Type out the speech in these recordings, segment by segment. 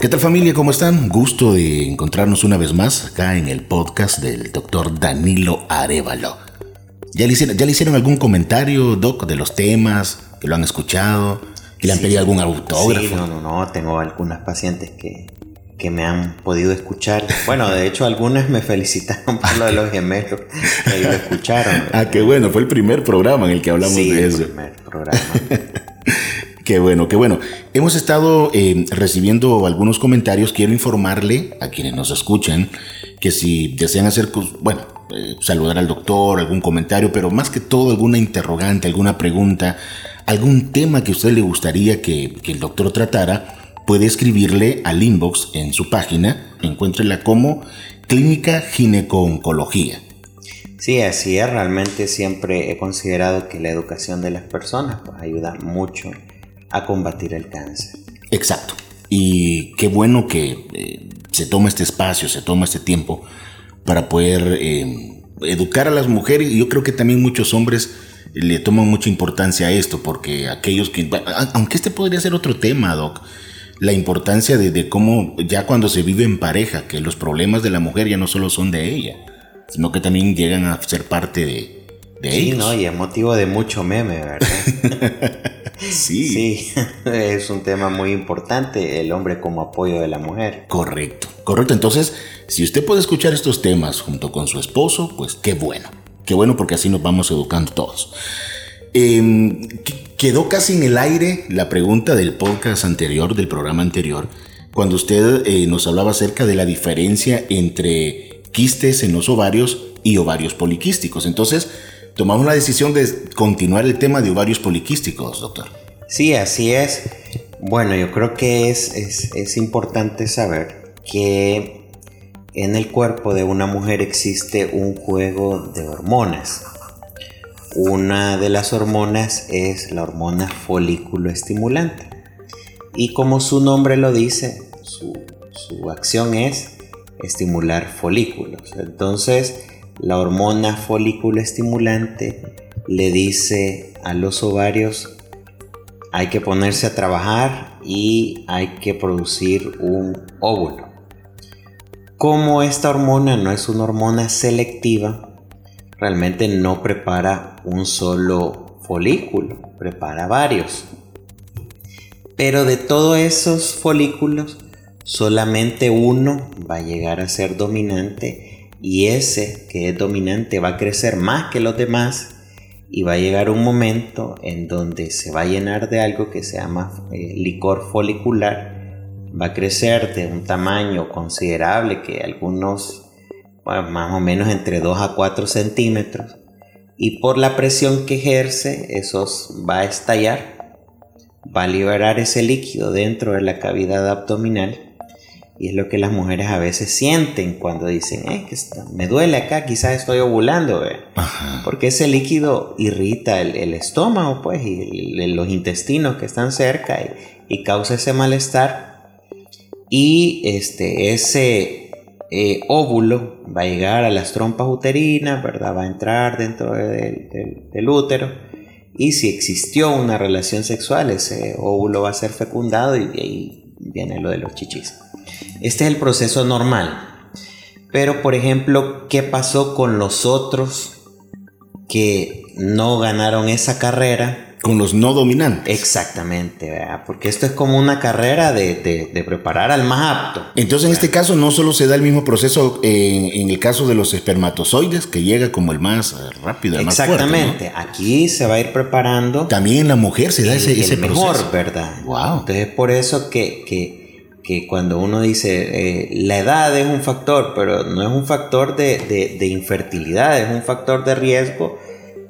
¿Qué tal familia? ¿Cómo están? Gusto de encontrarnos una vez más acá en el podcast del doctor Danilo Arevalo. ¿Ya le, hicieron, ¿Ya le hicieron algún comentario, Doc, de los temas? ¿Que lo han escuchado? ¿Que le han pedido algún autógrafo? Sí, no, no, no. Tengo algunas pacientes que, que me han podido escuchar. Bueno, de hecho, algunas me felicitaron por lo de los gemelos. Y lo escucharon. Ah, qué bueno. Fue el primer programa en el que hablamos Sí, de el eso. primer programa. Qué bueno, qué bueno. Hemos estado eh, recibiendo algunos comentarios. Quiero informarle a quienes nos escuchan que si desean hacer, bueno, eh, saludar al doctor, algún comentario, pero más que todo alguna interrogante, alguna pregunta, algún tema que a usted le gustaría que, que el doctor tratara, puede escribirle al inbox en su página. Encuéntrela como Clínica Gineco-Oncología. Sí, así es. Realmente siempre he considerado que la educación de las personas pues, ayuda mucho a combatir el cáncer. Exacto. Y qué bueno que eh, se toma este espacio, se toma este tiempo para poder eh, educar a las mujeres. Y yo creo que también muchos hombres le toman mucha importancia a esto, porque aquellos que, aunque este podría ser otro tema, Doc, la importancia de, de cómo ya cuando se vive en pareja, que los problemas de la mujer ya no solo son de ella, sino que también llegan a ser parte de, de Sí, ellos. ¿no? Y es motivo de mucho meme, ¿verdad? sí. sí, es un tema muy importante, el hombre como apoyo de la mujer. Correcto, correcto. Entonces, si usted puede escuchar estos temas junto con su esposo, pues qué bueno. Qué bueno porque así nos vamos educando todos. Eh, qu- quedó casi en el aire la pregunta del podcast anterior, del programa anterior, cuando usted eh, nos hablaba acerca de la diferencia entre quistes en los ovarios y ovarios poliquísticos. Entonces, tomamos la decisión de continuar el tema de ovarios poliquísticos, doctor. Sí, así es. Bueno, yo creo que es, es, importante saber que en el cuerpo de una mujer existe un juego de hormonas. Una de las hormonas es la hormona folículo estimulante. Y como su nombre lo dice, su, su acción es estimular folículos. Entonces, la hormona folículo estimulante le dice a los ovarios hay que ponerse a trabajar y hay que producir un óvulo. Como esta hormona no es una hormona selectiva, realmente no prepara un solo folículo, prepara varios. Pero de todos esos folículos, solamente uno va a llegar a ser dominante y ese que es dominante va a crecer más que los demás y va a llegar un momento en donde se va a llenar de algo que se llama eh, licor folicular, va a crecer de un tamaño considerable que algunos más o menos entre 2 a 4 centímetros. Y por la presión que ejerce esos va a estallar, va a liberar ese líquido dentro de la cavidad abdominal y es lo que las mujeres a veces sienten cuando dicen, "Eh, que está- me duele acá, quizás estoy ovulando, ¿ve?". Ajá. porque ese líquido irrita el, el estómago pues y el- los intestinos que están cerca y, y causa ese malestar y este ese eh, óvulo va a llegar a las trompas uterinas verdad va a entrar dentro de- del- del útero y si existió una relación sexual ese óvulo va a ser fecundado y de ahí viene lo de los chichis este es el proceso normal pero por ejemplo qué pasó con los otros que no ganaron esa carrera. Con los no dominantes. Exactamente, ¿verdad? porque esto es como una carrera de, de- de preparar al más apto. Entonces, en este caso, no solo se da el mismo proceso en, en el caso de los espermatozoides, que llega como el más eh, rápido, el más fuerte. Exactamente, aquí se va a ir preparando ¿no? También en la mujer se da el, ese, el ese mejor, proceso. ¿verdad? Wow. Entonces es por eso que, que- que cuando uno dice eh, la edad es un factor, pero no es un factor de, de- de infertilidad, es un factor de riesgo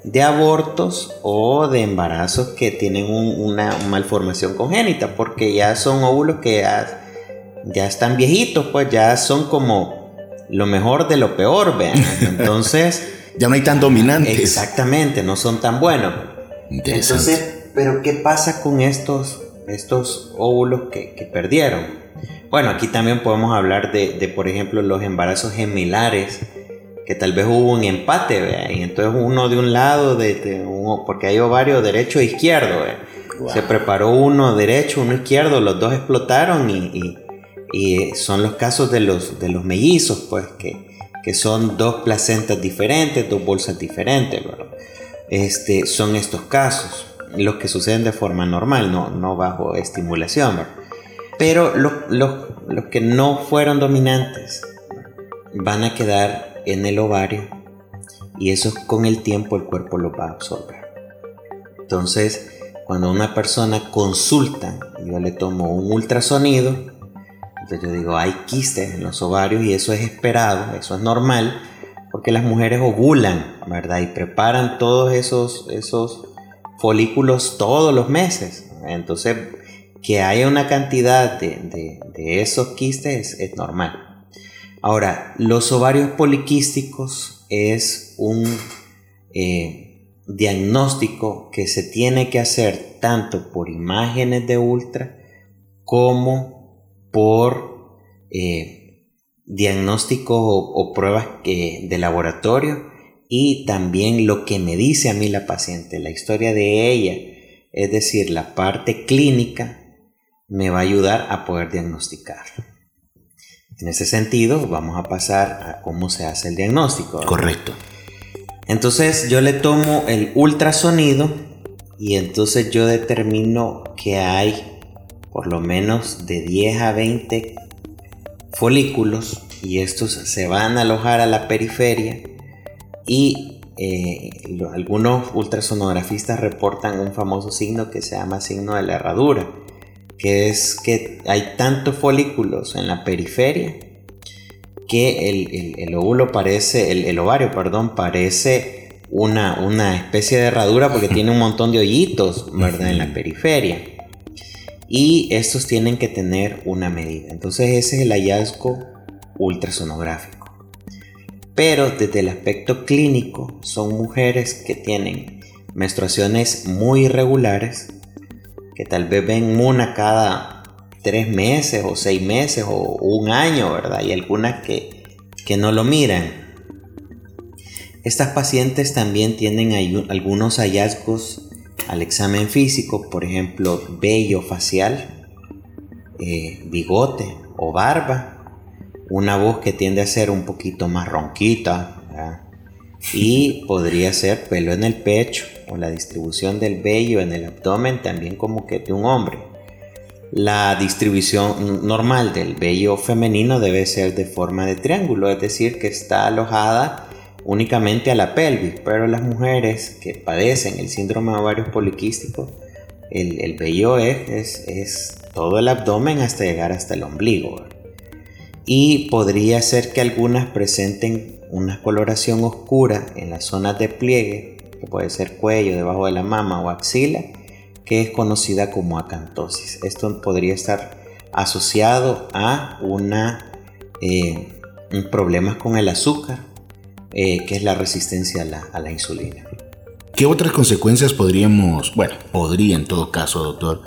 de abortos o de embarazos que tienen un- una malformación congénita, porque ya son óvulos que ya, ya están viejitos, pues ya son como lo mejor de lo peor, vean. Entonces, Ya no hay tan dominantes. exactamente, no son tan buenos. Entonces, pero ¿qué pasa con estos, estos óvulos que, que perdieron? Bueno, aquí también podemos hablar de, de, por ejemplo, los embarazos gemellares, que tal vez hubo un empate, ¿vea? y entonces uno de un lado, de, de un- porque hay ovario derecho e izquierdo, se preparó uno derecho, uno izquierdo, los dos explotaron y, y- Y son los casos de los, de los mellizos, pues, que, que son dos placentas diferentes, dos bolsas diferentes, Este, son estos casos, los que suceden de forma normal, no, no bajo estimulación, Pero los, los que no fueron dominantes van a quedar en el ovario y eso con el tiempo el cuerpo lo va a absorber. Entonces, cuando una persona consulta, yo le tomo un ultrasonido, entonces yo digo, hay quistes en los ovarios y eso es esperado, eso es normal, porque las mujeres ovulan, ¿verdad? Y preparan todos esos, esos folículos todos los meses. Entonces, que haya una cantidad de, esos quistes es, normal. Ahora, los ovarios poliquísticos es un eh, diagnóstico que se tiene que hacer tanto por imágenes de ultra como por eh, diagnósticos o, pruebas de laboratorio y también lo que me dice a mí la paciente, la historia de ella, es decir, la parte clínica, me va a ayudar a poder diagnosticar. En ese sentido, vamos a pasar a cómo se hace el diagnóstico. Correcto. Entonces yo le tomo el ultrasonido y entonces yo determino que hay por lo menos de 10 a 20 folículos y estos se van a alojar a la periferia y eh, algunos ultrasonografistas reportan un famoso signo que se llama signo de la herradura, que es que hay tantos folículos en la periferia que el, óvulo parece, el, ovario, perdón, parece una, una especie de herradura porque tiene un montón de hoyitos, ¿verdad? En la periferia y estos tienen que tener una medida. Entonces ese es el hallazgo ultrasonográfico. Pero desde el aspecto clínico son mujeres que tienen menstruaciones muy irregulares, que tal vez ven una cada tres meses o seis meses o un año, ¿verdad? Y algunas que, que no lo miran. Estas pacientes también tienen algunos hallazgos al examen físico, por ejemplo, vello facial, eh, bigote o barba, una voz que tiende a ser un poquito más ronquita, y podría ser pelo en el pecho o la distribución del vello en el abdomen también como que de un hombre. La distribución normal del vello femenino debe ser de forma de triángulo, es decir, que está alojada únicamente a la pelvis, pero las mujeres que padecen el síndrome de ovarios poliquísticos, el, el vello es, todo el abdomen hasta llegar hasta el ombligo. Y podría ser que algunas presenten una coloración oscura en las zonas de pliegue, que puede ser cuello, debajo de la mama o axila, que es conocida como acantosis. Esto podría estar asociado a eh, problemas con el azúcar eh, que es la resistencia a la, insulina. ¿Qué otras consecuencias podríamos, bueno, podría en todo caso, doctor,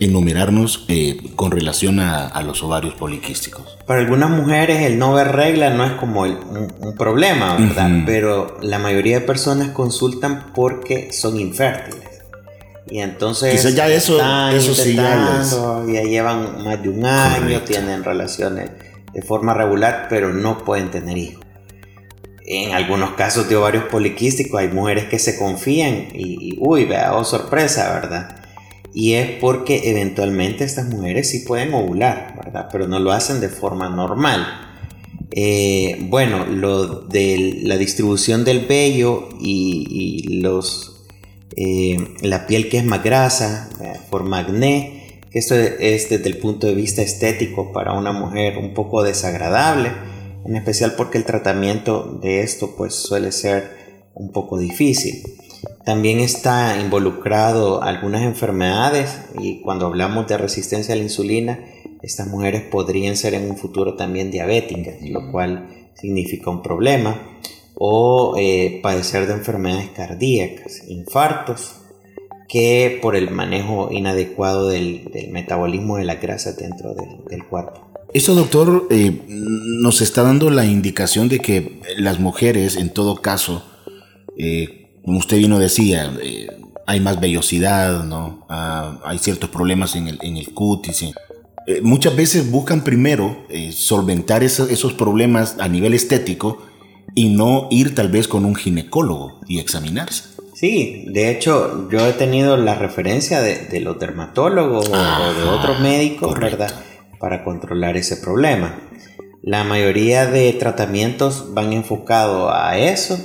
enumerarnos eh, con relación a, los ovarios poliquísticos? Para algunas mujeres el no ver regla no es como un, problema, ¿verdad? Pero la mayoría de personas consultan porque son infértiles. Y entonces Quizás ya eso, eso sí ya, ya llevan más de un año, tienen relaciones de forma regular, pero no pueden tener hijos. En algunos casos de ovarios poliquísticos hay mujeres que se confían y, uy, vea, oh sorpresa, ¿verdad? Y es porque eventualmente estas mujeres sí pueden ovular, ¿verdad? Pero no lo hacen de forma normal. Eh, bueno, lo de la distribución del vello y, los, eh, la piel que es más grasa, por magné, esto es desde el punto de vista estético para una mujer un poco desagradable en especial porque el tratamiento de esto pues suele ser un poco difícil. También está involucrado algunas enfermedades y cuando hablamos de resistencia a la insulina, estas mujeres podrían ser en un futuro también diabéticas, lo cual significa un problema, o eh, padecer de enfermedades cardíacas, infartos, que por el manejo inadecuado del, metabolismo de la grasa dentro del cuerpo. Eso, doctor, eh, nos está dando la indicación de que las mujeres, en todo caso, eh, como usted bien lo decía, eh, hay más vellosidad, ¿no? Ah, hay ciertos problemas en el, en el cutis. eh, muchas veces buscan primero eh, solventar esos problemas a nivel estético y no ir tal vez con un ginecólogo y examinarse. Sí, de hecho yo he tenido la referencia de, los dermatólogos o de otros médicos, ¿verdad? Para controlar ese problema. La mayoría de tratamientos van enfocados a eso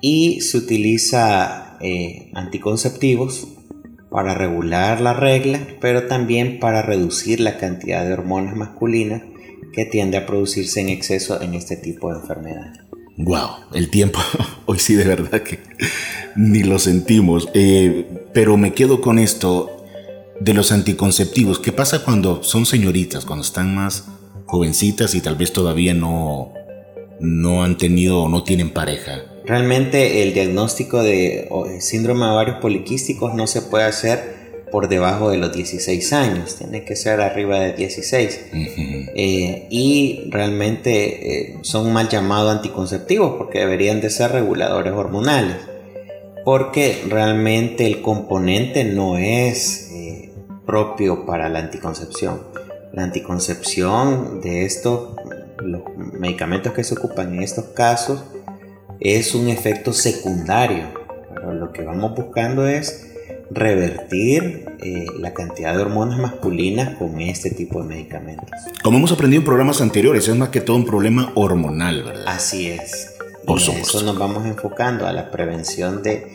y se utiliza eh, anticonceptivos para regular la regla, pero también para reducir la cantidad de hormonas masculinas que tiende a producirse en exceso en este tipo de enfermedades. Wow, el tiempo, hoy sí de verdad que ni lo sentimos, eh, pero me quedo con esto de los anticonceptivos. ¿Qué pasa cuando son señoritas, cuando están más jovencitas y tal vez todavía no, no han tenido o no tienen pareja? Realmente el diagnóstico de síndrome de ovarios poliquísticos no se puede hacer por debajo de los 16 años, tiene que ser arriba de 16. Eh, y realmente eh, son mal llamados anticonceptivos porque deberían de ser reguladores hormonales, porque realmente el componente no es eh, propio para la anticoncepción. La anticoncepción de estos, los medicamentos que se ocupan en estos casos, es un efecto secundario. Pero lo que vamos buscando es revertir eh, la cantidad de hormonas masculinas con este tipo de medicamentos. Como hemos aprendido en programas anteriores, es más que todo un problema hormonal, ¿verdad? Así es. Por eso nos vamos enfocando a la prevención de,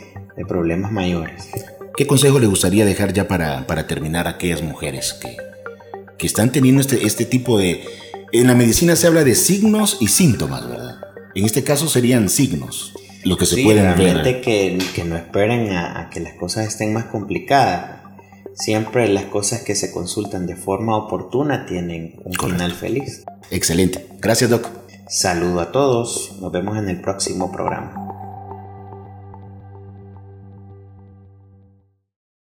problemas mayores. ¿Qué consejo le gustaría dejar ya para, terminar a aquellas mujeres que, que están teniendo este, este tipo de... En la medicina se habla de signos y síntomas, ¿verdad? En este caso serían signos, lo que se pueden ver. Que, que no esperen a, que las cosas estén más complicadas. Siempre las cosas que se consultan de forma oportuna tienen un final feliz. Excelente. Gracias, Doc. Saludo a todos. Nos vemos en el próximo programa.